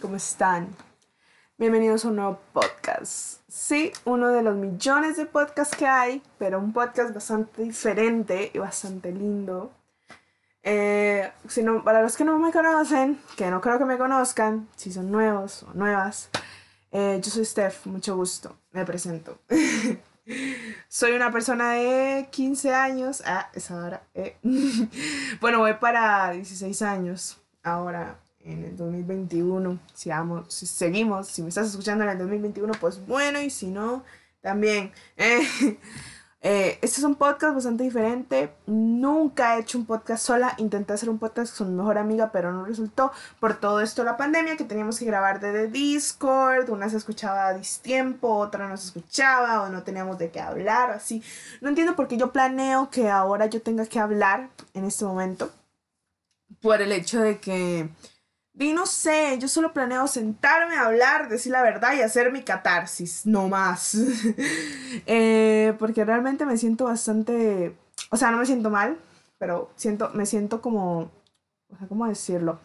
¿cómo están? Bienvenidos a un nuevo podcast. Sí, uno de los millones de podcasts que hay, pero un podcast bastante diferente y bastante lindo. Eh, si no, para los que no me conocen, que no creo que me conozcan, si son nuevos o nuevas, eh, yo soy Steph, mucho gusto, me presento. soy una persona de 15 años, ah, es ahora, eh. bueno, voy para 16 años, ahora en el 2021. Si, vamos, si seguimos, si me estás escuchando en el 2021, pues bueno, y si no, también. Eh, este es un podcast bastante diferente. Nunca he hecho un podcast sola. Intenté hacer un podcast con mi mejor amiga, pero no resultó. Por todo esto, la pandemia, que teníamos que grabar desde Discord. Una se escuchaba a distiempo, otra no se escuchaba, o no teníamos de qué hablar, así. No entiendo por qué yo planeo que ahora yo tenga que hablar en este momento. Por el hecho de que y no sé, yo solo planeo sentarme a hablar, decir la verdad y hacer mi catarsis, no más. Eh, porque realmente me siento bastante, o sea, no me siento mal, pero siento, me siento como, o sea, ¿cómo decirlo?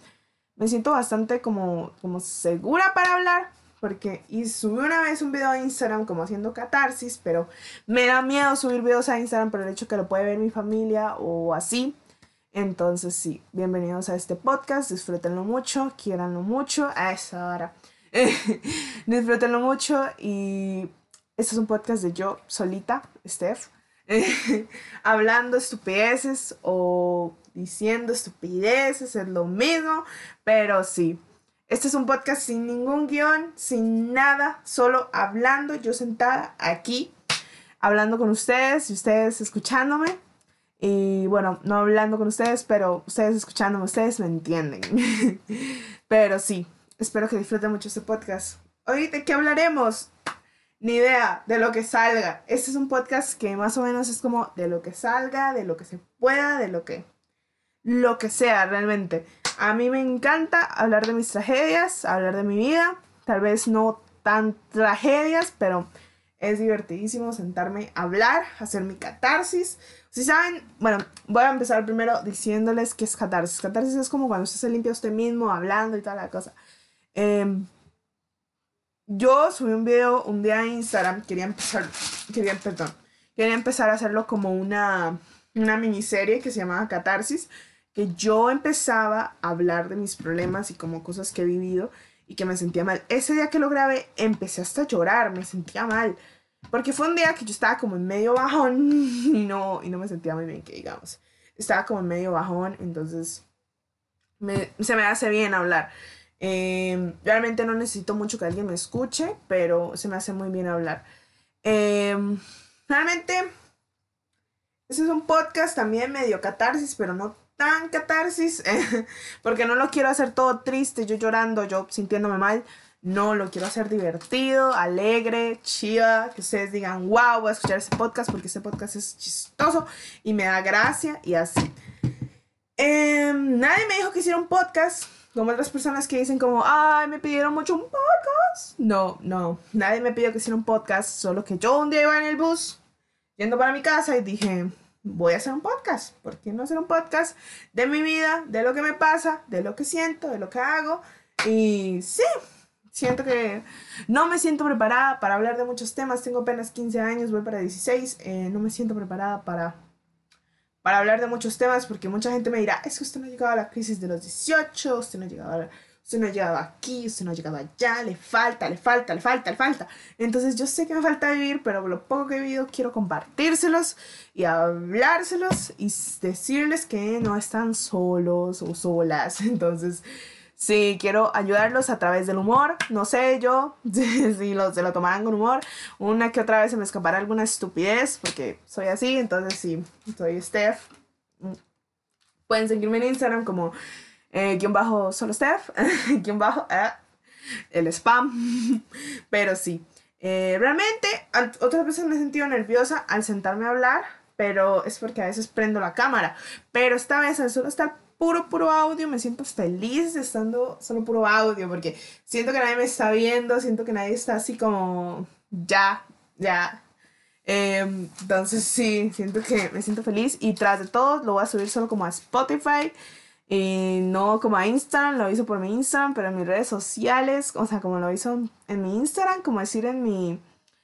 Me siento bastante como, como segura para hablar, porque y subí una vez un video a Instagram como haciendo catarsis, pero me da miedo subir videos a Instagram por el hecho que lo puede ver mi familia o así. Entonces sí, bienvenidos a este podcast, disfrútenlo mucho, quieranlo mucho, a esa hora. disfrútenlo mucho y este es un podcast de yo solita, Steph, hablando estupideces o diciendo estupideces, es lo mismo, pero sí. Este es un podcast sin ningún guion, sin nada, solo hablando, yo sentada aquí, hablando con ustedes y ustedes escuchándome. Y bueno, no hablando con ustedes, pero ustedes escuchándome, ustedes me entienden. pero sí, espero que disfruten mucho este podcast. Hoy de qué hablaremos? Ni idea, de lo que salga. Este es un podcast que más o menos es como de lo que salga, de lo que se pueda, de lo que... Lo que sea realmente. A mí me encanta hablar de mis tragedias, hablar de mi vida. Tal vez no tan tragedias, pero es divertidísimo sentarme a hablar, hacer mi catarsis si saben, bueno, voy a empezar primero diciéndoles qué es catarsis. Catarsis es como cuando usted se limpia usted mismo, hablando y toda la cosa. Em, yo subí un video un día en Instagram, quería empezar, quería, perdón, quería empezar a hacerlo como una, una miniserie que se llamaba Catarsis, que yo empezaba a hablar de mis problemas y como cosas que he vivido y que me sentía mal. Ese día que lo grabé empecé hasta a llorar, me sentía mal. Porque fue un día que yo estaba como en medio bajón y no, y no me sentía muy bien, que digamos. Estaba como en medio bajón, entonces se me hace bien hablar. Em, realmente no necesito mucho que alguien me escuche, pero se me hace muy bien hablar. Em, realmente, ese es un podcast también medio catarsis, pero no tan catarsis, porque no lo quiero hacer todo triste, yo llorando, yo sintiéndome mal. No, lo quiero hacer divertido, alegre, chiva, que ustedes digan, wow, a escuchar este podcast porque este podcast es chistoso y me da gracia y así. Em, nadie me dijo que hiciera un podcast, como otras personas que dicen como, ay, me pidieron mucho un podcast. No, no, nadie me pidió que hiciera un podcast, solo que yo un día iba en el bus, yendo para mi casa y dije, voy a hacer un podcast. ¿Por qué no hacer un podcast de mi vida, de lo que me pasa, de lo que siento, de lo que hago? Y sí, Siento que no me siento preparada para hablar de muchos temas. Tengo apenas 15 años, voy para 16. Eh, no me siento preparada para, para hablar de muchos temas porque mucha gente me dirá, es que usted no ha llegado a la crisis de los 18, usted no ha llegado Usted no ha llegado aquí, usted no ha llegado allá, le falta, le falta, le falta, le falta. Entonces yo sé que me falta vivir, pero lo poco que he vivido quiero compartírselos y hablárselos y decirles que no están solos o solas. Entonces, Sí, quiero ayudarlos a través del humor. No sé yo si lo, se lo tomarán con humor. Una que otra vez se me escapará alguna estupidez, porque soy así. Entonces, sí, soy Steph. Pueden seguirme en Instagram como eh, guion bajo solo Steph, guion bajo eh, el spam. Pero sí, eh, realmente otras veces me he sentido nerviosa al sentarme a hablar, pero es porque a veces prendo la cámara. Pero esta vez al solo estar puro, puro audio, me siento feliz estando solo puro audio, porque siento que nadie me está viendo, siento que nadie está así como ya, ya. Em, entonces sí, siento que me siento feliz y tras de todo lo voy a subir solo como a Spotify. Y no como a Instagram, lo hizo por mi Instagram, pero en mis redes sociales, o sea, como lo hizo en mi Instagram, como decir en mi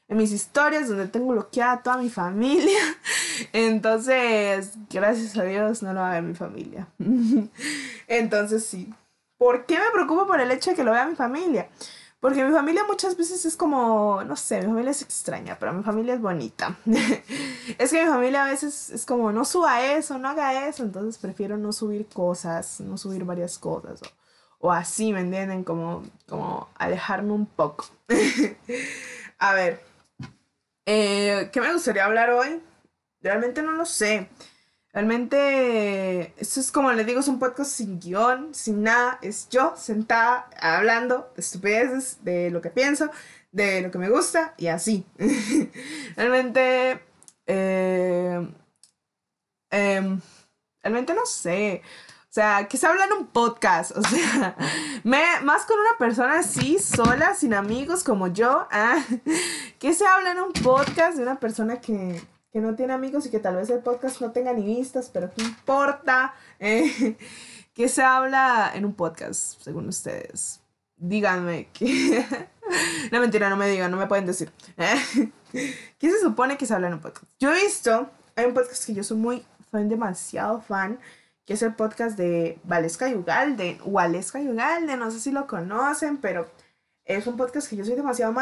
en mis historias donde tengo bloqueada a toda mi familia. Entonces, gracias a Dios no lo va a ver mi familia. Entonces, sí. ¿Por qué me preocupo por el hecho de que lo vea mi familia? Porque mi familia muchas veces es como, no sé, mi familia es extraña, pero mi familia es bonita. es que mi familia a veces es como, no suba eso, no haga eso, entonces prefiero no subir cosas, no subir varias cosas. O, o así, ¿me entienden? Como, como alejarme un poco. a ver, eh, ¿qué me gustaría hablar hoy? Realmente no lo sé. Realmente, esto es como les digo, es un podcast sin guion, sin nada. Es yo sentada hablando de estupideces, de lo que pienso, de lo que me gusta y así. realmente, eh, em, realmente no sé. Sea, que se habla en un podcast. O sea, me, más con una persona así, sola, sin amigos como yo. Ah, que se habla en un podcast de una persona que, que no tiene amigos y que tal vez el podcast no tenga ni vistas, pero ¿qué importa? Eh, ¿Qué se habla en un podcast, según ustedes? Díganme. Que... no, mentira, no me digan, no me pueden decir. Eh, ¿Qué se supone que se habla en un podcast? Yo he visto, hay un podcast que yo soy muy fan, demasiado fan, que es el podcast de Valesca y Ugalde, Valesca y Ugalde, no sé si lo conocen, pero es un podcast que yo soy demasiado,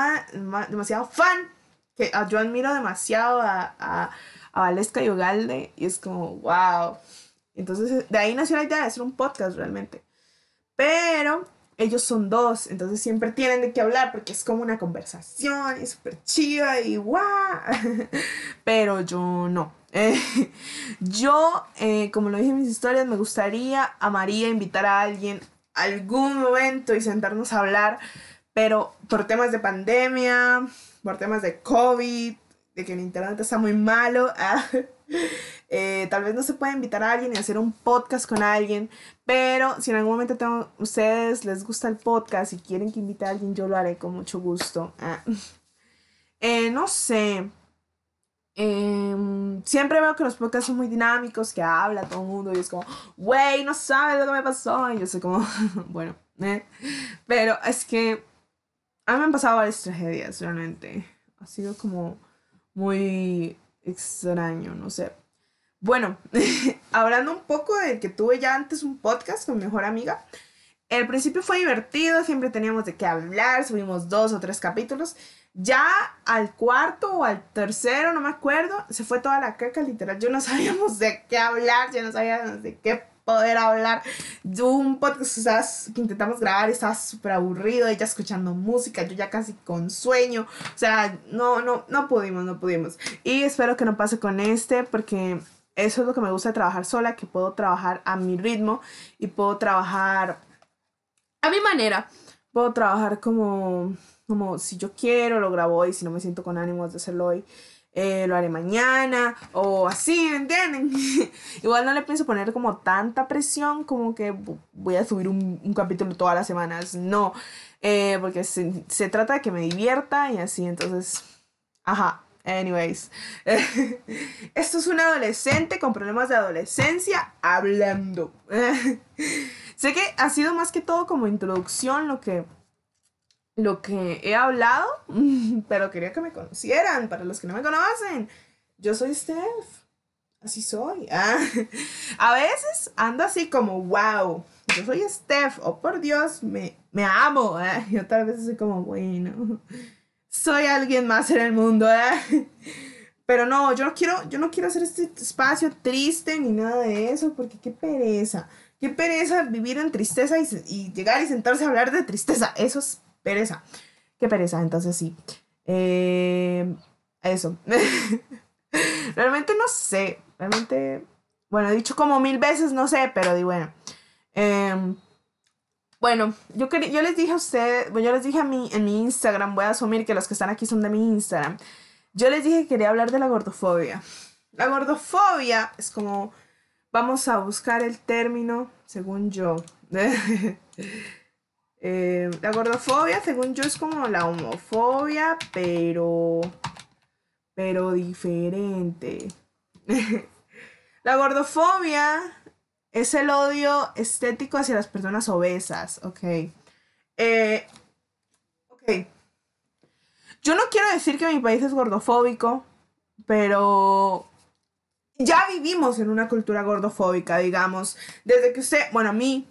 demasiado fan que yo admiro demasiado a, a, a Valesca y Ugalde y es como, wow. Entonces, de ahí nació la idea de hacer un podcast realmente. Pero ellos son dos, entonces siempre tienen de qué hablar porque es como una conversación y súper chida y guau. Pero yo no. yo, eh, como lo dije en mis historias, me gustaría, amaría invitar a alguien algún momento y sentarnos a hablar, pero por temas de pandemia, por temas de COVID, de que el internet está muy malo. eh, tal vez no se puede invitar a alguien y hacer un podcast con alguien, pero si en algún momento tengo, ustedes les gusta el podcast y quieren que invite a alguien, yo lo haré con mucho gusto. Ah, eh, no sé. Em, siempre veo que los podcasts son muy dinámicos, que habla todo el mundo y es como, wey, no sabes lo que me pasó. Y yo sé como, bueno, eh. pero es que a mí me han pasado varias tragedias, realmente. Ha sido como muy extraño, no sé. Bueno, hablando un poco de que tuve ya antes un podcast con mi mejor amiga. El principio fue divertido, siempre teníamos de qué hablar, subimos dos o tres capítulos. Ya al cuarto o al tercero, no me acuerdo, se fue toda la caca, literal. Yo no sabíamos de qué hablar, ya no sabíamos de qué poder hablar. Yo un podcast que intentamos grabar estaba súper aburrido, ella escuchando música, yo ya casi con sueño. O sea, no, no, no pudimos, no pudimos. Y espero que no pase con este porque eso es lo que me gusta de trabajar sola, que puedo trabajar a mi ritmo y puedo trabajar a mi manera. Puedo trabajar como, como si yo quiero, lo grabo hoy, si no me siento con ánimos de hacerlo hoy. Eh, lo haré mañana o así, ¿entienden? Igual no le pienso poner como tanta presión como que voy a subir un, capítulo todas las semanas, no, eh, porque se, se, trata de que me divierta y así, entonces, ajá, anyways, esto es un adolescente con problemas de adolescencia hablando. sé que ha sido más que todo como introducción lo que lo que he hablado, pero quería que me conocieran, para los que no me conocen. Yo soy Steph, así soy. A veces ando así como, wow, yo soy Steph, oh por Dios, me, me amo. Ah, y otras veces soy como, bueno, soy alguien más en el mundo. Ah. Pero no, yo no quiero, yo no quiero hacer este espacio triste ni nada de eso, porque qué pereza. Qué pereza vivir en tristeza y, llegar y sentarse a hablar de tristeza. Eso es pereza. Qué pereza, entonces sí. Eh, eso. realmente no sé. Realmente, bueno, he dicho como mil veces, no sé, pero di bueno. Em, bueno, yo, yo les dije a ustedes, bueno, yo les dije a mí en mi Instagram, voy a asumir que los que están aquí son de mi Instagram. Yo les dije que quería hablar de la gordofobia. La gordofobia es como, vamos a buscar el término, según yo. Eh, la gordofobia, según yo, es como la homofobia, pero. pero diferente. la gordofobia es el odio estético hacia las personas obesas, ¿ok? Eh, ok. Yo no quiero decir que mi país es gordofóbico, pero ya vivimos en una cultura gordofóbica, digamos. Desde que usted, bueno, a mí,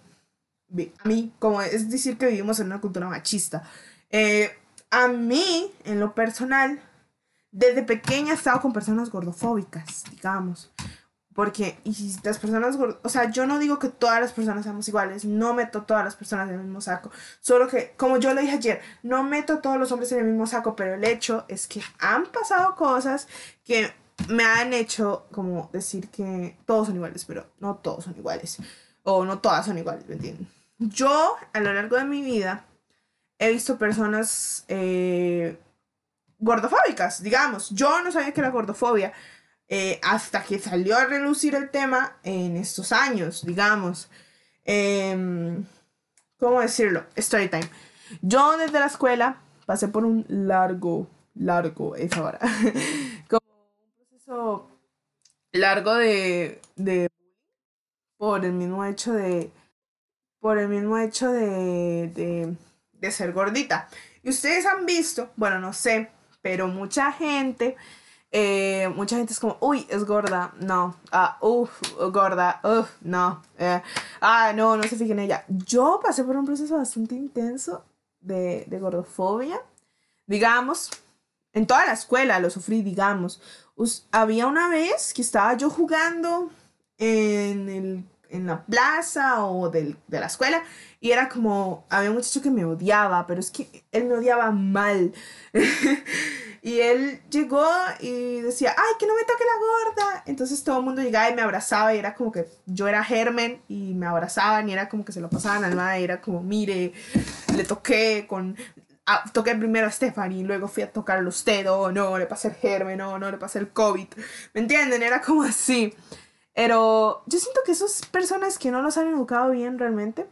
a mí, como es decir que vivimos en una cultura machista. Eh, a mí, en lo personal, desde pequeña he estado con personas gordofóbicas, digamos. Porque, y las personas, o sea, yo no digo que todas las personas seamos iguales, no meto todas las personas en el mismo saco. Solo que, como yo lo dije ayer, no meto a todos los hombres en el mismo saco, pero el hecho es que han pasado cosas que me han hecho como decir que todos son iguales, pero no todos son iguales. O no todas son iguales, ¿me entienden? Yo, a lo largo de mi vida, he visto personas eh, gordofóbicas, digamos. Yo no sabía que era gordofobia eh, hasta que salió a relucir el tema en estos años, digamos. Em, ¿Cómo decirlo? Story time. Yo desde la escuela pasé por un largo, largo, esa hora, como un proceso largo de, de por el mismo hecho de por el mismo hecho de, de, de ser gordita. Y ustedes han visto, bueno, no sé, pero mucha gente, eh, mucha gente es como, uy, es gorda, no, ah, uff, gorda, uff, no, eh, ah, no, no se fijen en ella. Yo pasé por un proceso bastante intenso de, de gordofobia, digamos, en toda la escuela lo sufrí, digamos. había una vez que estaba yo jugando en el en la plaza o de la escuela y era como, había un muchacho que me odiaba, pero es que él me odiaba mal. y él llegó y decía, ay, que no me toque la gorda. Entonces todo el mundo llegaba y me abrazaba y era como que yo era germen y me abrazaban y era como que se lo pasaban al madre era como, mire, le toqué con... Toqué primero a Stephanie, luego fui a tocarle a usted, oh no, le pasé el germen, no, no, le pasé el COVID. ¿Me entienden? Era como así. Pero yo siento que esas personas que no los han educado bien realmente.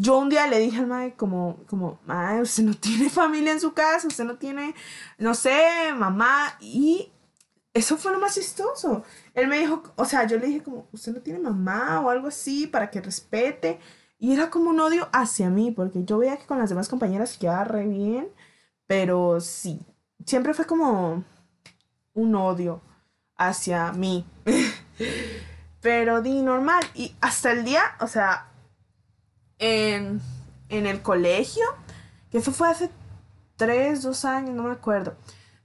Yo un día le dije al mae como, como, mae, usted no tiene familia en su casa, usted no tiene, no sé, mamá. Y eso fue lo más chistoso. Él me dijo, o sea, yo le dije como, usted no tiene mamá o algo así para que respete. Y era como un odio hacia mí, porque yo veía que con las demás compañeras quedaba re bien. Pero sí, siempre fue como un odio hacia mí. Pero di normal. Y hasta el día, o sea, en, en el colegio, que eso fue hace tres, dos años, no me acuerdo.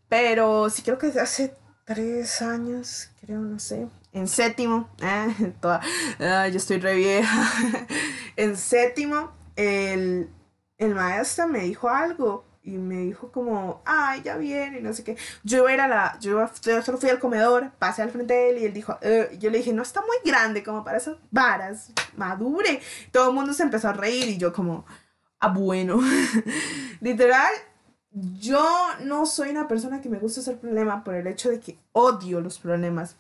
Pero sí creo que hace tres años, creo, no sé. En séptimo, eh, toda, ah, yo estoy re vieja. en séptimo, el, el maestro me dijo algo y me dijo como, ay, ya viene, y no sé qué. Yo iba a ir a la, yo, yo solo fui al comedor, pasé al frente de él y él dijo, eh", yo le dije, no está muy grande como para esas varas, madure. Todo el mundo se empezó a reír y yo como, ah, bueno. Literal, yo no soy una persona que me gusta hacer problema por el hecho de que odio los problemas.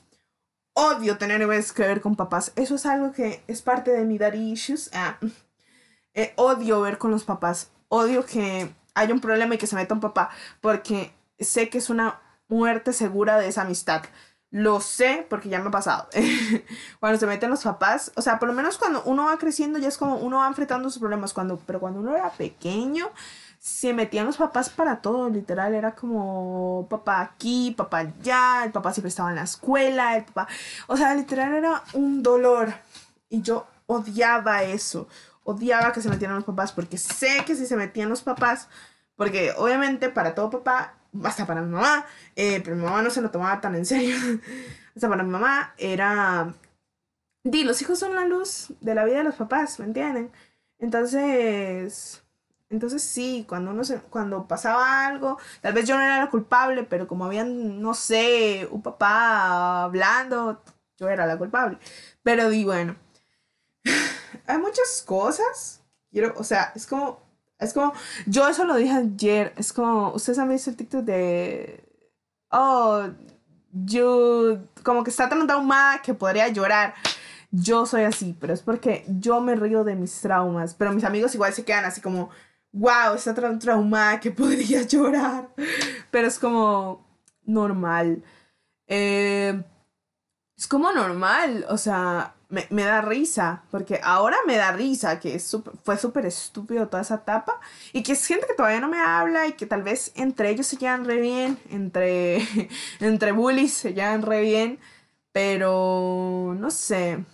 Odio tener que ver con papás. Eso es algo que es parte de mi daddy issues. Ah. Eh, odio ver con los papás. Odio que hay un problema y que se meta un papá, porque sé que es una muerte segura de esa amistad. Lo sé porque ya me ha pasado. cuando se meten los papás, o sea, por lo menos cuando uno va creciendo ya es como uno va enfrentando sus problemas, cuando, pero cuando uno era pequeño, se metían los papás para todo, literal, era como papá aquí, papá allá, el papá siempre estaba en la escuela, el papá, o sea, literal era un dolor y yo odiaba eso, odiaba que se metieran los papás porque sé que si se metían los papás, porque obviamente para todo papá, hasta para mi mamá, eh, pero mi mamá no se lo tomaba tan en serio, hasta para mi mamá era, di, los hijos son la luz de la vida de los papás, ¿me entienden? Entonces... Entonces sí, cuando uno se, cuando pasaba algo, tal vez yo no era la culpable, pero como había, no sé, un papá hablando, yo era la culpable. Pero di, bueno, hay muchas cosas. Quiero, o sea, es como, es como, yo eso lo dije ayer, es como, ustedes han visto el TikTok de, oh, yo, como que está tan traumada que podría llorar. Yo soy así, pero es porque yo me río de mis traumas, pero mis amigos igual se quedan así como, wow, está tan traumada que podría llorar, pero es como normal. Eh, es como normal, o sea, me, me da risa, porque ahora me da risa, que es fue súper estúpido toda esa etapa, y que es gente que todavía no me habla y que tal vez entre ellos se llevan re bien, entre, entre bullies se llevan re bien, pero no sé,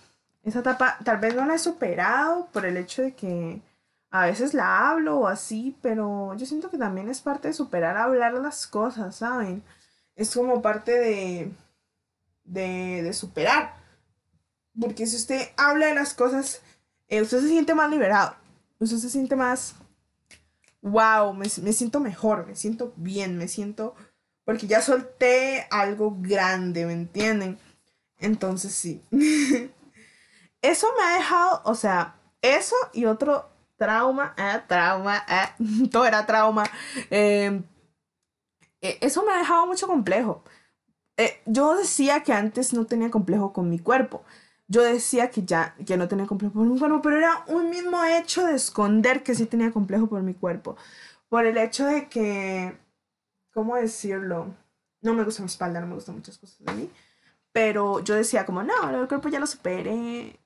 esa etapa tal vez no la he superado por el hecho de que a veces la hablo o así, pero yo siento que también es parte de superar hablar las cosas, ¿saben? Es como parte de, de, de superar. Porque si usted habla de las cosas, eh, usted se siente más liberado. Usted se siente más, wow, me, me siento mejor, me siento bien, me siento... Porque ya solté algo grande, ¿me entienden? Entonces sí. eso me ha dejado, o sea, eso y otro trauma, eh, trauma, eh, todo era trauma. Em, eh, eso me ha dejado mucho complejo. Eh, yo decía que antes no tenía complejo con mi cuerpo. Yo decía que ya que no tenía complejo por mi cuerpo, pero era un mismo hecho de esconder que sí tenía complejo por mi cuerpo. Por el hecho de que, ¿cómo decirlo? No me gusta mi espalda, no me gustan muchas cosas de mí. Pero yo decía como, no, el cuerpo ya lo superé.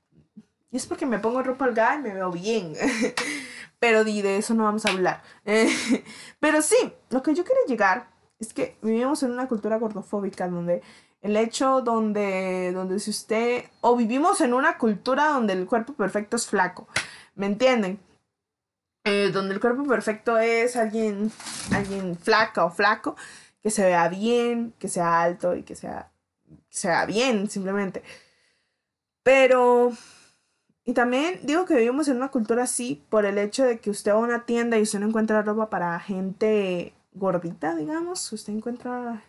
Y es porque me pongo ropa holgada y me veo bien. pero de eso no vamos a hablar. pero sí, lo que yo quiero llegar es que vivimos en una cultura gordofóbica donde el hecho donde, donde si usted, o vivimos en una cultura donde el cuerpo perfecto es flaco, ¿me entienden? Eh, donde el cuerpo perfecto es alguien, alguien flaca o flaco, que se vea bien, que sea alto y que sea, sea bien, simplemente. Pero y también digo que vivimos en una cultura así por el hecho de que usted va a una tienda y usted no encuentra ropa para gente gordita, digamos. Usted encuentra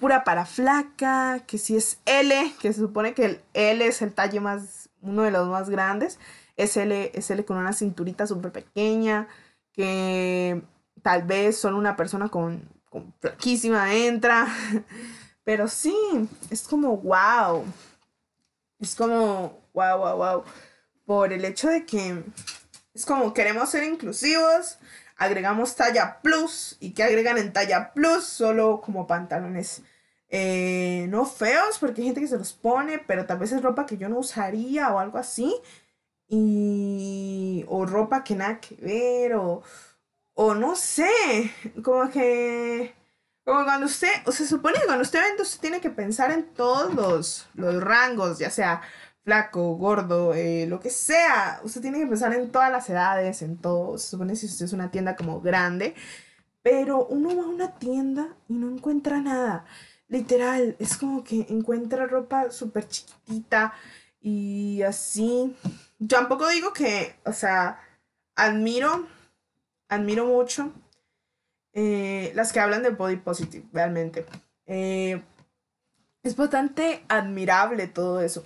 pura para flaca, que si es L, que se supone que el L es el talle más, uno de los más grandes. Es L, es L con una cinturita súper pequeña, que tal vez solo una persona con, con flaquísima entra. Pero sí, es como wow. Es como wow, wow, wow por el hecho de que es como queremos ser inclusivos, agregamos talla plus y que agregan en talla plus solo como pantalones eh, no feos porque hay gente que se los pone, pero tal vez es ropa que yo no usaría o algo así. Y, o ropa que nada que ver, o, o no sé, como que, como cuando usted, o se supone que cuando usted vende, usted tiene que pensar en todos los, los rangos, ya sea flaco, gordo, eh, lo que sea. Usted tiene que pensar en todas las edades, en todo. Se supone si usted es una tienda como grande. Pero uno va a una tienda y no encuentra nada. Literal, es como que encuentra ropa súper chiquitita y así. Yo tampoco digo que, o sea, admiro, admiro mucho eh, las que hablan de body positive, realmente. Eh, es bastante admirable todo eso.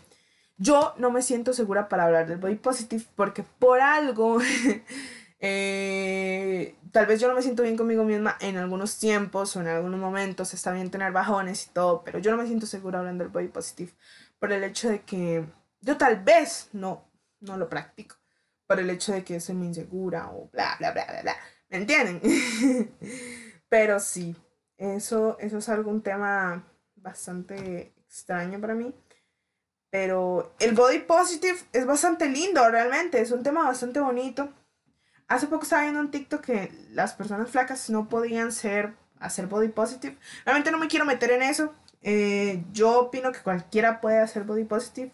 Yo no me siento segura para hablar del body positive porque por algo, eh, tal vez yo no me siento bien conmigo misma en algunos tiempos o en algunos momentos, está bien tener bajones y todo, pero yo no me siento segura hablando del body positive por el hecho de que yo tal vez no, no lo practico, por el hecho de que soy muy insegura o bla, bla, bla, bla, bla, ¿me entienden? pero sí, eso, eso es algún tema bastante extraño para mí. Pero el body positive es bastante lindo, realmente. Es un tema bastante bonito. Hace poco estaba viendo un TikTok que las personas flacas no podían ser, hacer body positive. Realmente no me quiero meter en eso. Eh, yo opino que cualquiera puede hacer body positive.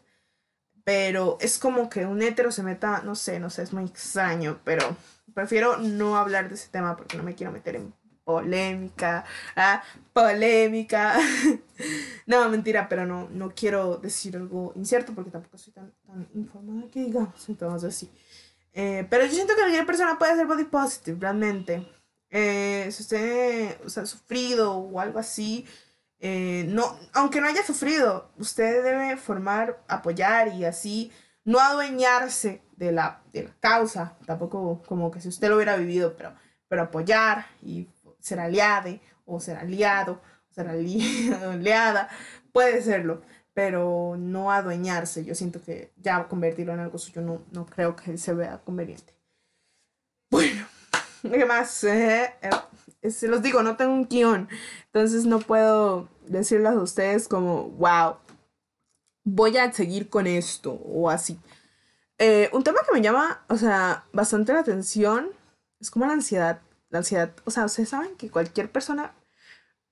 Pero es como que un hetero se meta, no sé, no sé, es muy extraño. Pero prefiero no hablar de ese tema porque no me quiero meter en polémica, ah, polémica. no, mentira, pero no, no quiero decir algo incierto porque tampoco soy tan, tan informada que digamos, entonces sí. Eh, pero yo siento que cualquier persona puede hacer body positive, realmente. Eh, si usted ha sufrido o algo así, eh, no, aunque no haya sufrido, usted debe formar, apoyar y así, no adueñarse de la, de la causa, tampoco como que si usted lo hubiera vivido, pero, pero apoyar y ser aliade o ser aliado, o ser aliada, puede serlo, pero no adueñarse. Yo siento que ya convertirlo en algo suyo no, no creo que se vea conveniente. Bueno, ¿qué más? Eh, eh, se los digo, no tengo un guion, entonces no puedo decirles a ustedes como, wow, voy a seguir con esto o así. Eh, un tema que me llama, o sea, bastante la atención es como la ansiedad. La ansiedad, o sea, ustedes saben que cualquier persona,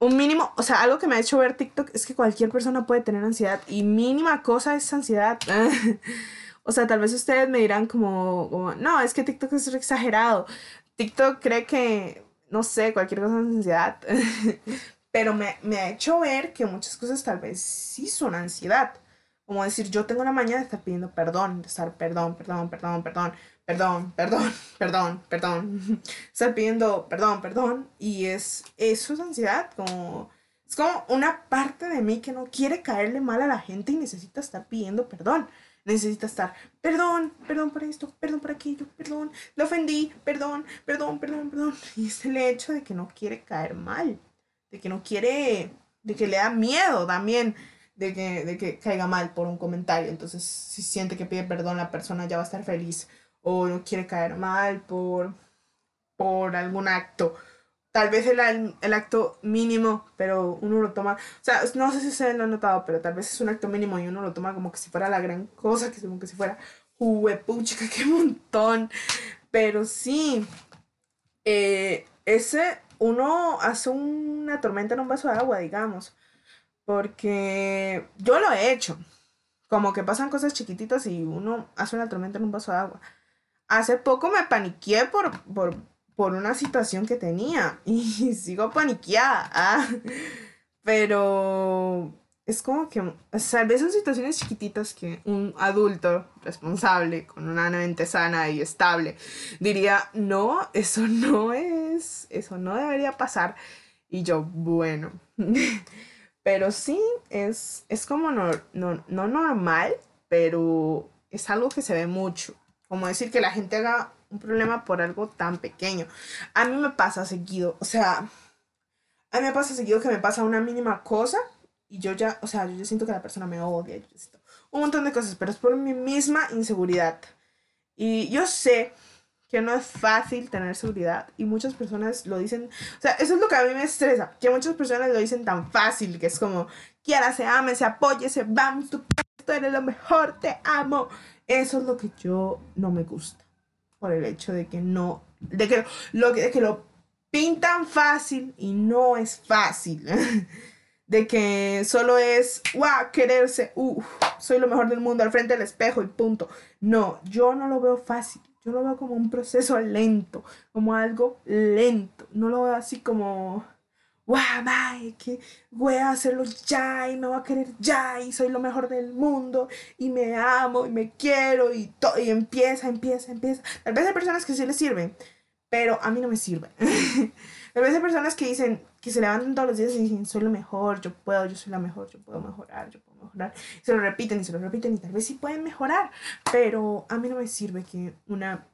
un mínimo, o sea, algo que me ha hecho ver TikTok es que cualquier persona puede tener ansiedad y mínima cosa es ansiedad. o sea, tal vez ustedes me dirán como, no, es que TikTok es exagerado. TikTok cree que, no sé, cualquier cosa es ansiedad. Pero me, me ha hecho ver que muchas cosas tal vez sí son ansiedad. Como decir, yo tengo la mañana de estar pidiendo perdón, de estar perdón, perdón, perdón, perdón, perdón, perdón, perdón, perdón. Estar pidiendo perdón, perdón. Y es, eso es ansiedad, como... Es como una parte de mí que no quiere caerle mal a la gente y necesita estar pidiendo perdón. Necesita estar, perdón, perdón por esto, perdón por aquello, perdón, le ofendí, perdón, perdón, perdón, perdón. Y es el hecho de que no quiere caer mal, de que no quiere, de que le da miedo también de que, de que caiga mal por un comentario. Entonces, si siente que pide perdón, la persona ya va a estar feliz. O no quiere caer mal por, por algún acto. Tal vez el, el acto mínimo, pero uno lo toma. O sea, no sé si ustedes lo han notado, pero tal vez es un acto mínimo y uno lo toma como que si fuera la gran cosa, que como que si fuera. Huepuchica, qué montón. Pero sí. Eh, ese. Uno hace una tormenta en un vaso de agua, digamos. Porque yo lo he hecho. Como que pasan cosas chiquititas y uno hace una tormenta en un vaso de agua. Hace poco me paniqué por, por, una situación que tenía y sigo paniqueada. Ah. Pero es como que, sea, a son situaciones chiquititas que un adulto responsable, con una mente sana y estable, diría, no, eso no es, eso no debería pasar. Y yo, bueno. Pero sí, es, es como no, no, no normal, pero es algo que se ve mucho. Como decir que la gente haga un problema por algo tan pequeño. A mí me pasa seguido, o sea, a mí me pasa seguido que me pasa una mínima cosa y yo ya, o sea, yo ya siento que la persona me odia, yo siento un montón de cosas, pero es por mi misma inseguridad. Y yo sé que no es fácil tener seguridad y muchas personas lo dicen, o sea, eso es lo que a mí me estresa, que muchas personas lo dicen tan fácil, que es como, quiera, se ame, se apoye, se vamos, tú, eres lo mejor, te amo. Eso es lo que yo no me gusta, por el hecho de que no, de que lo, de que lo pintan fácil y no es fácil. de que solo es, wow, quererse, uh, soy lo mejor del mundo al frente del espejo y punto. No, yo no lo veo fácil. Yo lo veo como un proceso lento, como algo lento. No lo veo así como, wow, bye, que voy a hacerlo ya y me voy a querer ya y soy lo mejor del mundo y me amo y me quiero y, y empieza, empieza, empieza. Tal vez hay personas que sí les sirven, pero a mí no me sirve. Tal vez hay personas que dicen, que se levantan todos los días y dicen, soy lo mejor, yo puedo, yo soy la mejor, yo puedo mejorar, yo puedo mejorar. Y se lo repiten y se lo repiten y tal vez sí pueden mejorar, pero a mí no me sirve que una,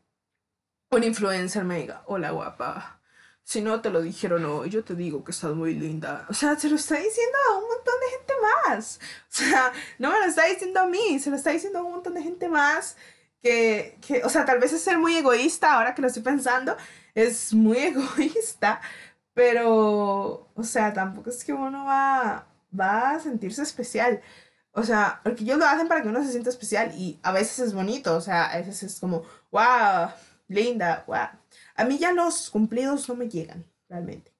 un influencer me diga, hola guapa, si no te lo dijeron hoy, yo te digo que estás muy linda. O sea, se lo está diciendo a un montón de gente más. O sea, no me lo está diciendo a mí, se lo está diciendo a un montón de gente más. Que, que, o sea, tal vez es ser muy egoísta ahora que lo estoy pensando, es muy egoísta, pero, o sea, tampoco es que uno va, va a sentirse especial. O sea, porque ellos lo hacen para que uno se sienta especial y a veces es bonito, o sea, a veces es como, wow, linda, wow. A mí ya los cumplidos no me llegan, realmente.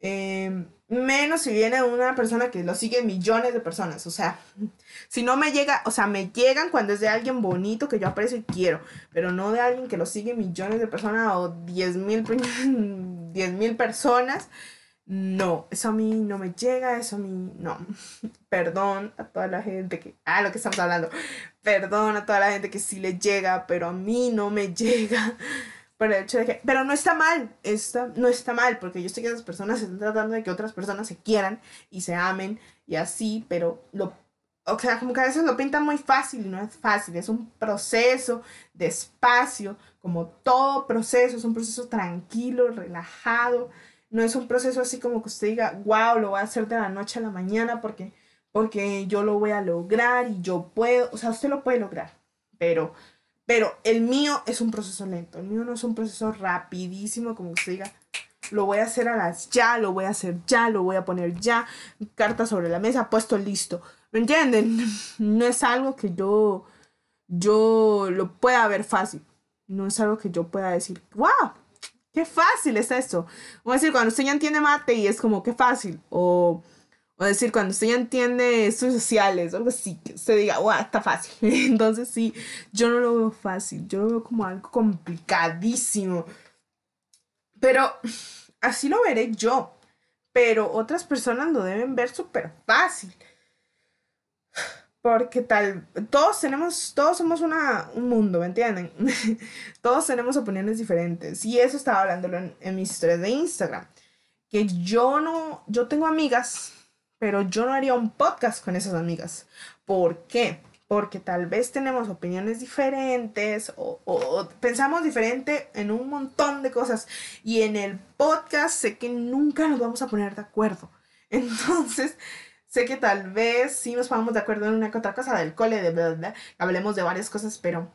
Em, menos si viene una persona que lo sigue millones de personas. O sea, si no me llega, o sea, me llegan cuando es de alguien bonito que yo aprecio y quiero, pero no de alguien que lo sigue millones de personas o 10 mil, mil personas. No, eso a mí no me llega, eso a mí no. Perdón a toda la gente que, ah, lo que estamos hablando. Perdón a toda la gente que sí le llega, pero a mí no me llega por el hecho de que, pero no está mal, está, no está mal, porque yo sé que esas personas están tratando de que otras personas se quieran y se amen y así, pero lo, o sea, como que a veces lo pintan muy fácil y no es fácil, es un proceso despacio, como todo proceso, es un proceso tranquilo, relajado, no es un proceso así como que usted diga, wow, lo voy a hacer de la noche a la mañana porque, porque yo lo voy a lograr y yo puedo, o sea, usted lo puede lograr, pero pero el mío es un proceso lento. El mío no es un proceso rapidísimo, como usted diga. Lo voy a hacer a las ya, lo voy a hacer ya, lo voy a poner ya. Carta sobre la mesa, puesto listo. ¿Me entienden? No es algo que yo, yo lo pueda ver fácil. No es algo que yo pueda decir, wow, qué fácil es esto. O decir, cuando usted ya entiende mate y es como, qué fácil. O, o decir, cuando usted ya entiende estudios sociales, algo así, que usted diga, wow, está fácil. Entonces sí, yo no lo veo fácil, yo lo veo como algo complicadísimo. Pero así lo veré yo. Pero otras personas lo deben ver súper fácil. Porque tal, todos tenemos, todos somos una, un mundo, ¿me entienden? todos tenemos opiniones diferentes. Y eso estaba hablándolo en, en mis historias de Instagram. Que yo no, yo tengo amigas, pero yo no haría un podcast con esas amigas. ¿Por qué? Porque tal vez tenemos opiniones diferentes o, pensamos diferente en un montón de cosas. Y en el podcast sé que nunca nos vamos a poner de acuerdo. Entonces, Sé que tal vez sí nos pongamos de acuerdo en una que otra cosa del cole, de verdad, hablemos de varias cosas, pero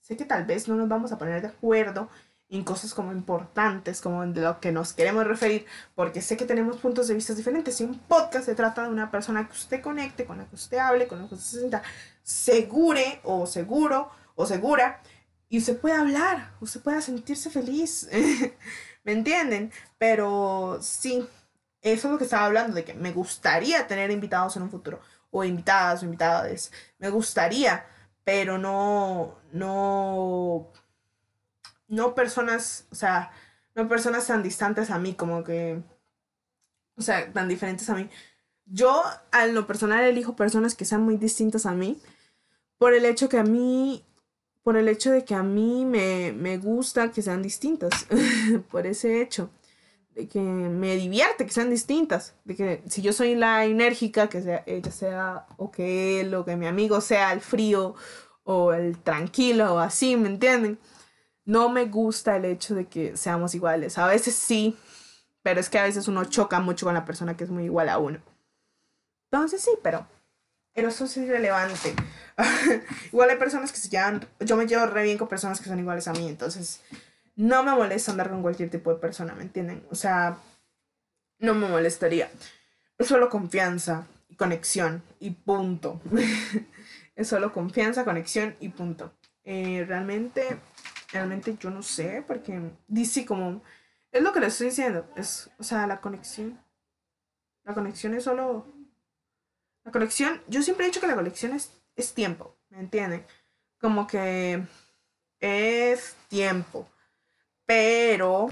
sé que tal vez no nos vamos a poner de acuerdo en cosas como importantes, como de lo que nos queremos referir, porque sé que tenemos puntos de vista diferentes. Y un podcast se trata de una persona que usted conecte, con la que usted hable, con la que usted se sienta segure o seguro o segura, y usted puede hablar, usted pueda sentirse feliz. ¿Me entienden? Pero sí, eso es lo que estaba hablando, de que me gustaría tener invitados en un futuro, o invitadas o invitadas, me gustaría, pero no, no, no personas, o sea, no personas tan distantes a mí, como que, o sea, tan diferentes a mí. Yo, a lo personal, elijo personas que sean muy distintas a mí, por el hecho que a mí, por el hecho de que a mí me, me gusta que sean distintas, por ese hecho que me divierte, que sean distintas. De que si yo soy la enérgica, que sea ella sea o que él o que mi amigo sea el frío o el tranquilo o así, ¿me entienden? No me gusta el hecho de que seamos iguales. A veces sí, pero es que a veces uno choca mucho con la persona que es muy igual a uno. Entonces sí, pero, pero eso es irrelevante. igual hay personas que se llevan, yo me llevo re bien con personas que son iguales a mí, entonces no me molesta andar con cualquier tipo de persona, ¿me entienden? O sea, no me molestaría. Es solo confianza y conexión y punto. es solo confianza, conexión y punto. Eh, realmente, realmente yo no sé, porque dice como, es lo que les estoy diciendo, es, o sea, la conexión. La conexión es solo... La conexión, yo siempre he dicho que la conexión es, es tiempo, ¿me entienden? Como que es tiempo pero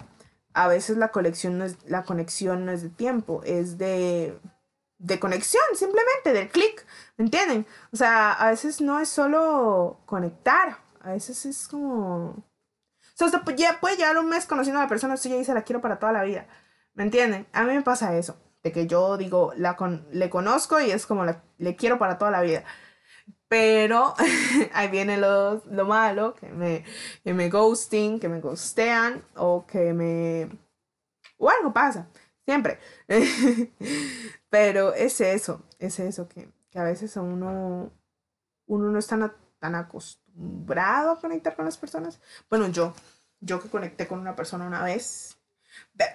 a veces la, colección no es, la conexión no es de tiempo, es de, de conexión, simplemente, del clic, ¿me entienden? O sea, a veces no es solo conectar, a veces es como... O sea, usted puede llevar un mes conociendo a la persona, usted ya dice la quiero para toda la vida, ¿me entienden? A mí me pasa eso, de que yo digo, la le conozco y es como le quiero para toda la vida. Pero ahí viene lo, lo malo, que me, que me ghosting, que me ghostean o que me... O algo pasa, siempre. Pero es eso, es eso, que, que a veces uno, uno no está tan acostumbrado a conectar con las personas. Bueno, yo, yo que conecté con una persona una vez,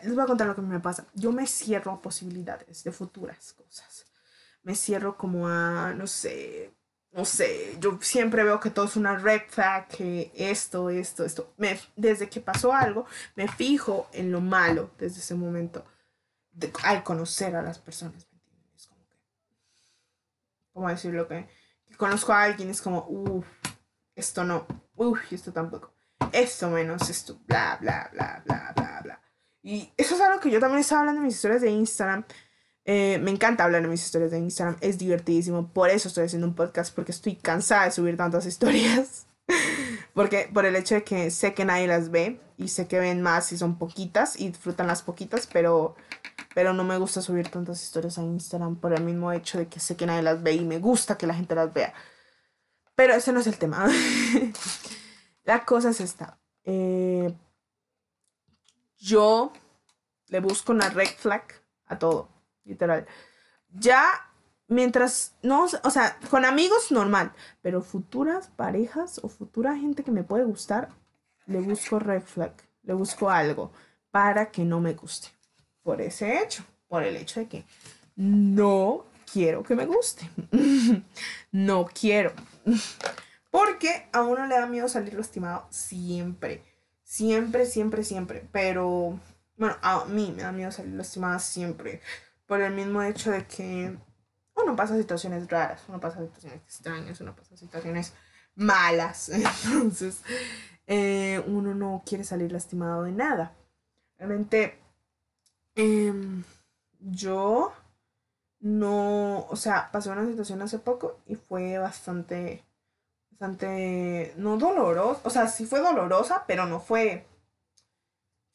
les voy a contar lo que me pasa. Yo me cierro a posibilidades de futuras cosas. Me cierro como a, no sé, no sé, yo siempre veo que todo es una red flag, que esto, esto, esto. Me, desde que pasó algo, me fijo en lo malo desde ese momento, al conocer a las personas, como ¿cómo decirlo? Que, que conozco a alguien, es como, uff, esto no, uff, esto tampoco, esto menos, esto, bla, bla, bla, bla, bla, bla. Y eso es algo que yo también estaba hablando en mis historias de Instagram eh, me encanta hablar en mis historias de Instagram, es divertidísimo. Por eso estoy haciendo un podcast, porque estoy cansada de subir tantas historias. porque por el hecho de que sé que nadie las ve y sé que ven más y son poquitas y disfrutan las poquitas, pero, pero no me gusta subir tantas historias a Instagram por el mismo hecho de que sé que nadie las ve y me gusta que la gente las vea. Pero ese no es el tema. la cosa es esta. Eh, yo le busco una red flag a todo literal. Ya, mientras, no, o sea, con amigos normal, pero futuras parejas o futura gente que me puede gustar, le busco red flag, le busco algo para que no me guste. Por ese hecho, por el hecho de que no quiero que me guste. no quiero. Porque a uno le da miedo salir lastimado siempre. Siempre, siempre, siempre. Pero, bueno, a mí me da miedo salir lastimada siempre. Por el mismo hecho de que uno pasa situaciones raras, uno pasa situaciones extrañas, uno pasa situaciones malas. Entonces, eh, uno no quiere salir lastimado de nada. Realmente, em, yo no, o sea, pasé una situación hace poco y fue bastante, bastante, no dolorosa, o sea, sí fue dolorosa, pero no fue,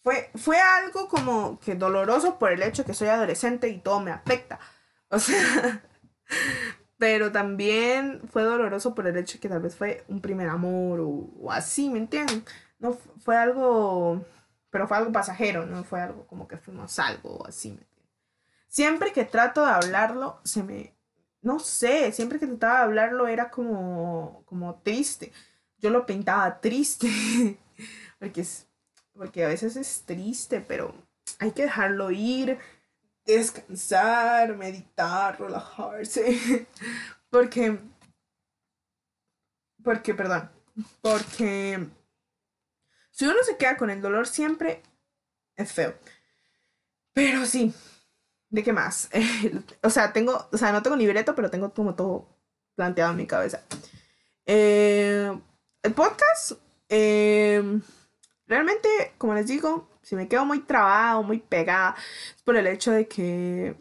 fue, fue algo como que doloroso por el hecho que soy adolescente y todo me afecta. O sea, pero también fue doloroso por el hecho que tal vez fue un primer amor o, así, ¿me entienden? No fue algo, pero fue algo pasajero, no fue algo como que fuimos algo o así, ¿me Siempre que trato de hablarlo, se me, no sé, siempre que trataba de hablarlo era como, como triste. Yo lo pintaba triste, porque, es, porque a veces es triste, pero hay que dejarlo ir, descansar, meditar, relajarse, porque, porque, perdón, porque si uno se queda con el dolor siempre, es feo. Pero sí, ¿De qué más? o sea, tengo, o sea, no tengo libreto, pero tengo como todo planteado en mi cabeza. Eh, el podcast, eh, realmente, como les digo, si me quedo muy trabado, muy pegada, es por el hecho de que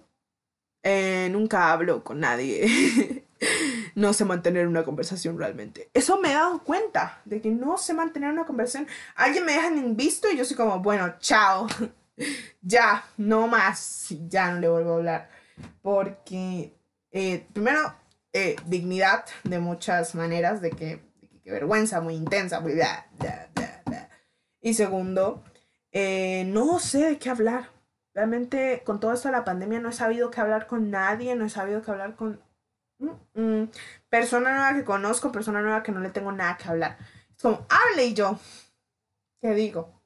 eh, nunca hablo con nadie. no sé mantener una conversación realmente. Eso me he dado cuenta, de que no sé mantener una conversación. Alguien me deja en visto y yo soy como, bueno, chao. ya, no más, ya no le vuelvo a hablar. Porque, eh, primero, eh, dignidad de muchas maneras, de que, vergüenza muy intensa, muy Y segundo, eh, no sé de qué hablar. Realmente, con todo esto de la pandemia, no he sabido qué hablar con nadie, no he sabido qué hablar con mm, mm, persona nueva que conozco, persona nueva que no le tengo nada que hablar. Es como, hable y yo, ¿qué digo?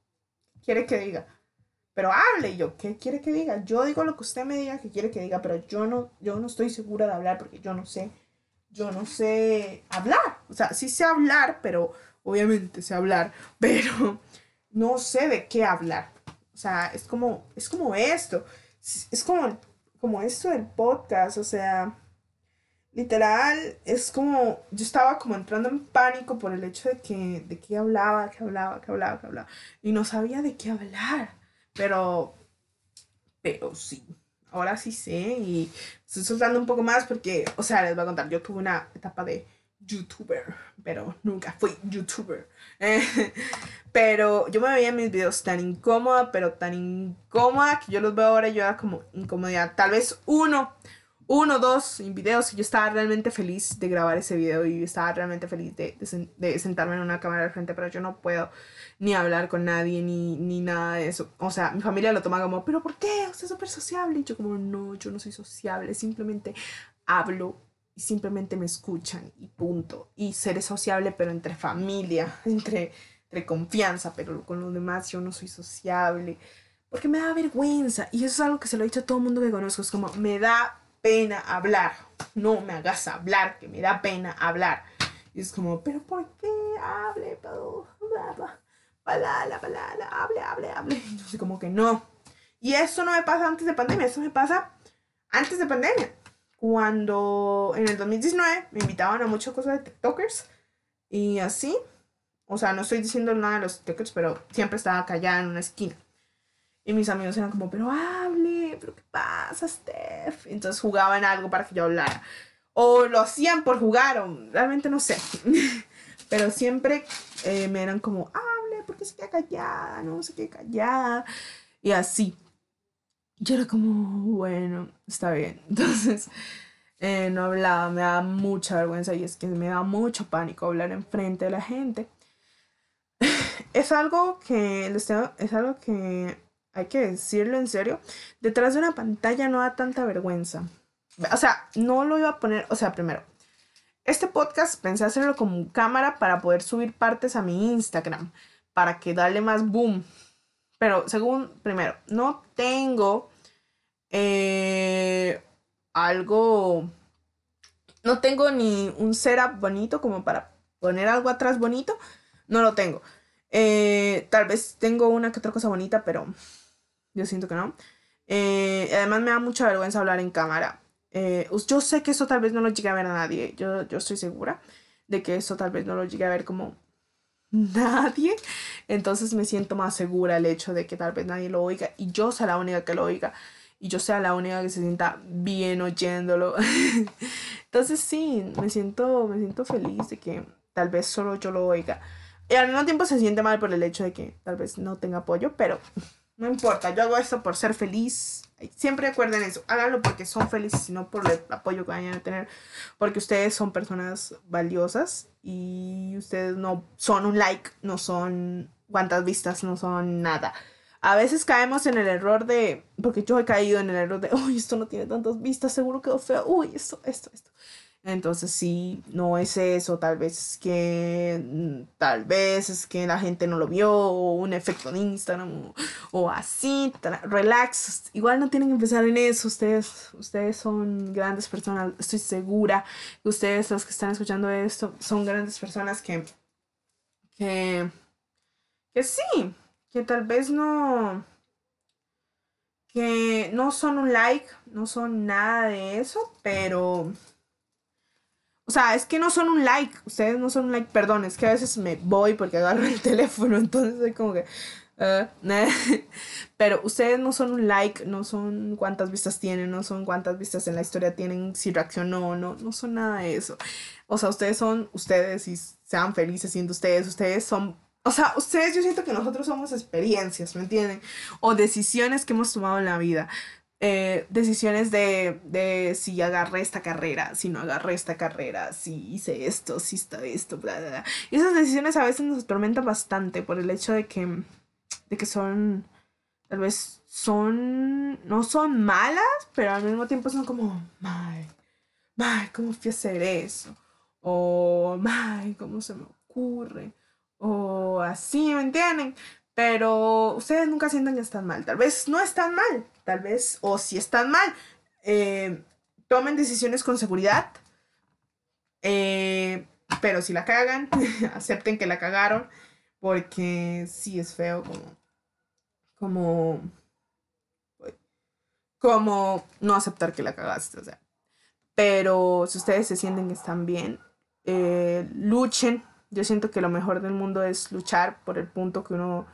¿Quiere que diga? Pero hable. yo, ¿qué quiere que diga? Yo digo lo que usted me diga que quiere que diga, pero yo no, yo no estoy segura de hablar porque yo no sé, yo no sé hablar. O sea, sí sé hablar, pero obviamente sé hablar, pero no sé de qué hablar. O sea, es como, es como esto, es como, como esto del podcast, o sea, literal, es como, yo estaba como entrando en pánico por el hecho de que, de que hablaba, que hablaba, que hablaba, que hablaba, y no sabía de qué hablar. Pero, pero sí, ahora sí sé y estoy soltando un poco más porque, o sea, les voy a contar, yo tuve una etapa de youtuber, pero nunca fui youtuber. pero yo me veía mis videos tan incómoda, pero tan incómoda que yo los veo ahora y yo era como incomodidad. Tal vez uno uno, dos videos y yo estaba realmente feliz de grabar ese video y estaba realmente feliz de, de, sentarme en una cámara al frente, pero yo no puedo ni hablar con nadie ni, ni nada de eso. O sea, mi familia lo toma como, pero ¿por qué? Usted es súper sociable. Y yo como, no, yo no soy sociable, simplemente hablo y simplemente me escuchan y punto. Y seré sociable, pero entre familia, entre, entre confianza, pero con los demás yo no soy sociable. Porque me da vergüenza. Y eso es algo que se lo he dicho a todo el mundo que conozco. Es como, me da pena hablar. No me hagas hablar, que me da pena hablar. Y es como, pero ¿por qué hable? Palala, palala, hable, hable, hable. Entonces como que no. Y eso no me pasa antes de pandemia, eso me pasa antes de pandemia. Cuando en el 2019 me invitaban a muchas cosas de TikTokers y así. O sea, no estoy diciendo nada de los TikTokers, pero siempre estaba callada en una esquina. Y mis amigos eran como, pero hable, pero ¿qué pasa, Steph? Entonces jugaban algo para que yo hablara. O lo hacían por jugar, o realmente no sé. pero siempre eh, me eran como, hable, porque se queda callada, no se queda callada. Y así. Yo era como, bueno, está bien. Entonces, eh, no hablaba, me daba mucha vergüenza y es que me da mucho pánico hablar enfrente de la gente. es algo que, es algo que hay que decirlo en serio, detrás de una pantalla no da tanta vergüenza. O sea, no lo iba a poner, o sea, primero, este podcast pensé hacerlo como cámara para poder subir partes a mi Instagram, para que darle más boom. Pero según, primero, no tengo, eh, algo... No tengo ni un setup bonito como para poner algo atrás bonito. No lo tengo. Eh, tal vez tengo una que otra cosa bonita, pero yo siento que no. Eh, además me da mucha vergüenza hablar en cámara. Eh, yo sé que eso tal vez no lo llegue a ver a nadie. Yo, yo estoy segura de que eso tal vez no lo llegue a ver como nadie. Entonces me siento más segura el hecho de que tal vez nadie lo oiga y yo sea la única que lo oiga y yo sea la única que se sienta bien oyéndolo. Entonces sí, me siento, me siento feliz de que tal vez solo yo lo oiga. Y al mismo tiempo se siente mal por el hecho de que tal vez no tenga apoyo, pero no importa, yo hago esto por ser feliz. Siempre recuerden eso, háganlo porque son felices y no por el apoyo que vayan a tener, porque ustedes son personas valiosas y ustedes no son un like, no son cuantas vistas, no son nada. A veces caemos en el error de, porque yo he caído en el error de, uy, esto no tiene tantas vistas, seguro quedó feo, uy, esto, esto, esto. Entonces sí, no es eso, tal vez es que, mm, tal vez es que la gente no lo vio, o un efecto de Instagram, o, así, relax, igual no tienen que empezar en eso, ustedes, ustedes son grandes personas, estoy segura que ustedes, los que están escuchando esto, son grandes personas que, que, que sí, que tal vez no, que no son un like, no son nada de eso, pero o sea, es que no son un like. Ustedes no son un like. Perdón, es que a veces me voy porque agarro el teléfono. Entonces soy como que. Uh, Pero ustedes no son un like, no son cuántas vistas tienen, no son cuántas vistas en la historia tienen, si reaccionó, no, no son nada de eso. O sea, ustedes son ustedes y sean felices siendo ustedes. Ustedes son o sea, ustedes yo siento que nosotros somos experiencias, ¿me entienden? O decisiones que hemos tomado en la vida. Eh, decisiones de, de, si agarré esta carrera, si no agarré esta carrera, si hice esto, si está esto, bla, bla, bla. Y esas decisiones a veces nos atormentan bastante por el hecho de que, de que son, tal vez son, no son malas, pero al mismo tiempo son como, ay, ay, ¿cómo fui a hacer eso? O, ay, ¿cómo se me ocurre? O así, ¿me entienden? Pero ustedes nunca sientan que están mal. Tal vez no están mal, tal vez, o si están mal, eh, tomen decisiones con seguridad. Eh, pero si la cagan, acepten que la cagaron. Porque sí es feo como. Como. Como no aceptar que la cagaste. O sea. Pero si ustedes se sienten que están bien, eh, luchen. Yo siento que lo mejor del mundo es luchar por el punto que uno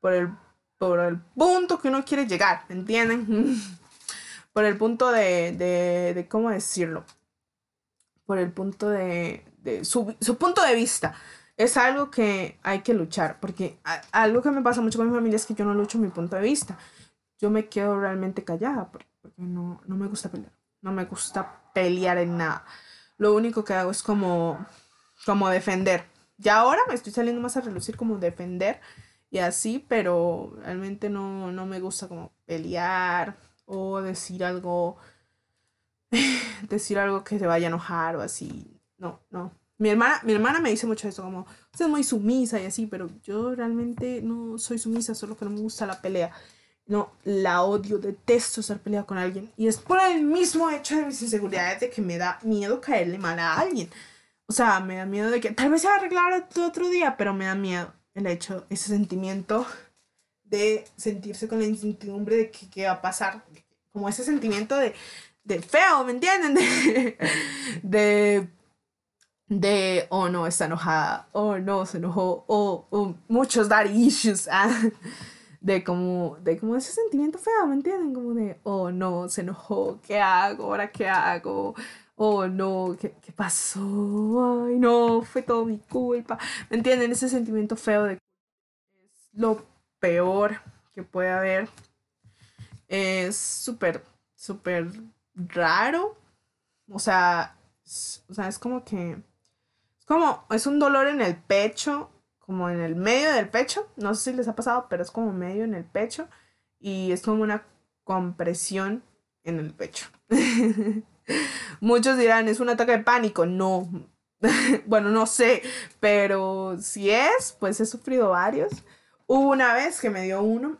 por el, por el punto que uno quiere llegar, ¿entienden? por el punto de, de, de, ¿cómo decirlo? Por el punto de, de su, su, punto de vista. Es algo que hay que luchar, porque algo que me pasa mucho con mi familia es que yo no lucho mi punto de vista. Yo me quedo realmente callada porque, no, no me gusta pelear. No me gusta pelear en nada. Lo único que hago es como, como defender. Y ahora me estoy saliendo más a relucir como defender y así, pero realmente no, no me gusta como pelear o decir algo, decir algo que te vaya a enojar o así. No, no. Mi hermana, mi hermana me dice mucho eso, como, es muy sumisa y así, pero yo realmente no soy sumisa, solo que no me gusta la pelea. No, la odio, detesto estar peleada con alguien. Y es por el mismo hecho de mis inseguridades de que me da miedo caerle mal a alguien. O sea, me da miedo de que tal vez se va a arreglar otro día, pero me da miedo el hecho, ese sentimiento de sentirse con la incertidumbre de que qué va a pasar, como ese sentimiento de, de feo, ¿me entienden? De, de, oh no, está enojada, oh no, se enojó, oh, muchos daddy issues, ah, de como, de como ese sentimiento feo, ¿me entienden? Como de, oh no, se enojó, ¿qué hago? ¿Ahora qué hago? Oh no, ¿qué, ¿qué, pasó? Ay, no, fue todo mi culpa. ¿Me entienden? Ese sentimiento feo de es lo peor que puede haber. Es súper, súper raro. O sea, es, o sea, es como que... Es como, es un dolor en el pecho, como en el medio del pecho. No sé si les ha pasado, pero es como medio en el pecho. Y es como una compresión en el pecho. Muchos dirán, es un ataque de pánico. No. bueno, no sé, pero si es, pues he sufrido varios. Hubo una vez que me dio uno,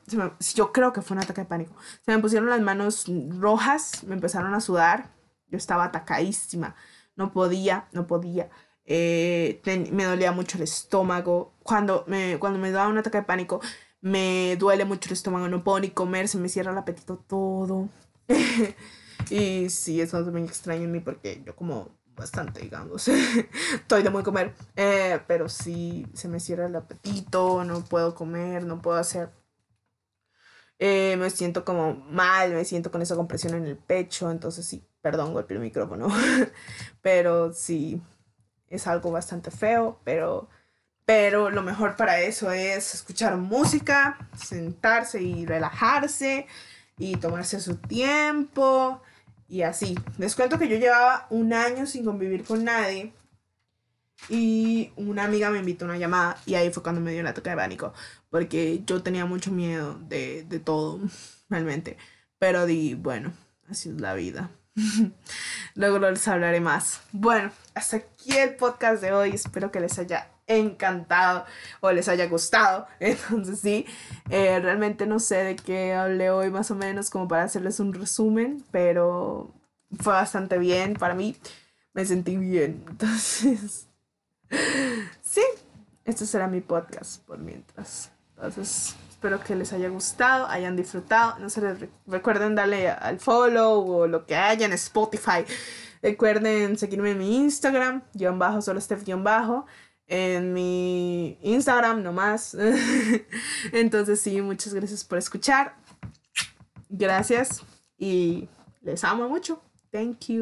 yo creo que fue un ataque de pánico. Se me pusieron las manos rojas, me empezaron a sudar Yo estaba atacadísima. No podía, no podía. Eh, me dolía mucho el estómago. Cuando me, cuando me daba un ataque de pánico, me duele mucho el estómago. No puedo ni comer, se me cierra el apetito todo. y sí, eso es muy extraño en mí porque yo como bastante, digamos. Estoy de muy comer. Eh, pero sí, se me cierra el apetito, no puedo comer, no puedo hacer eh, me siento como mal, me siento con esa compresión en el pecho, entonces sí, perdón, golpeé el micrófono, pero sí, es algo bastante feo, pero, pero lo mejor para eso es escuchar música, sentarse y relajarse y tomarse su tiempo y así. Les cuento que yo llevaba un año sin convivir con nadie y una amiga me invitó a una llamada y ahí fue cuando me dio el ataque de pánico. Porque yo tenía mucho miedo de, de todo, realmente. Pero di, bueno, así es la vida. Luego les hablaré más. Bueno, hasta aquí el podcast de hoy. Espero que les haya encantado o les haya gustado. Entonces sí, eh, realmente no sé de qué hablé hoy más o menos como para hacerles un resumen, pero fue bastante bien para mí. Me sentí bien. Entonces, sí, este será mi podcast por mientras. Entonces, espero que les haya gustado, hayan disfrutado. No se les recuerden darle al follow o lo que haya en Spotify. Recuerden seguirme en mi Instagram, guion bajo, solo Steph guion bajo. En mi Instagram nomás. Entonces, sí, muchas gracias por escuchar. Gracias y les amo mucho. Thank you.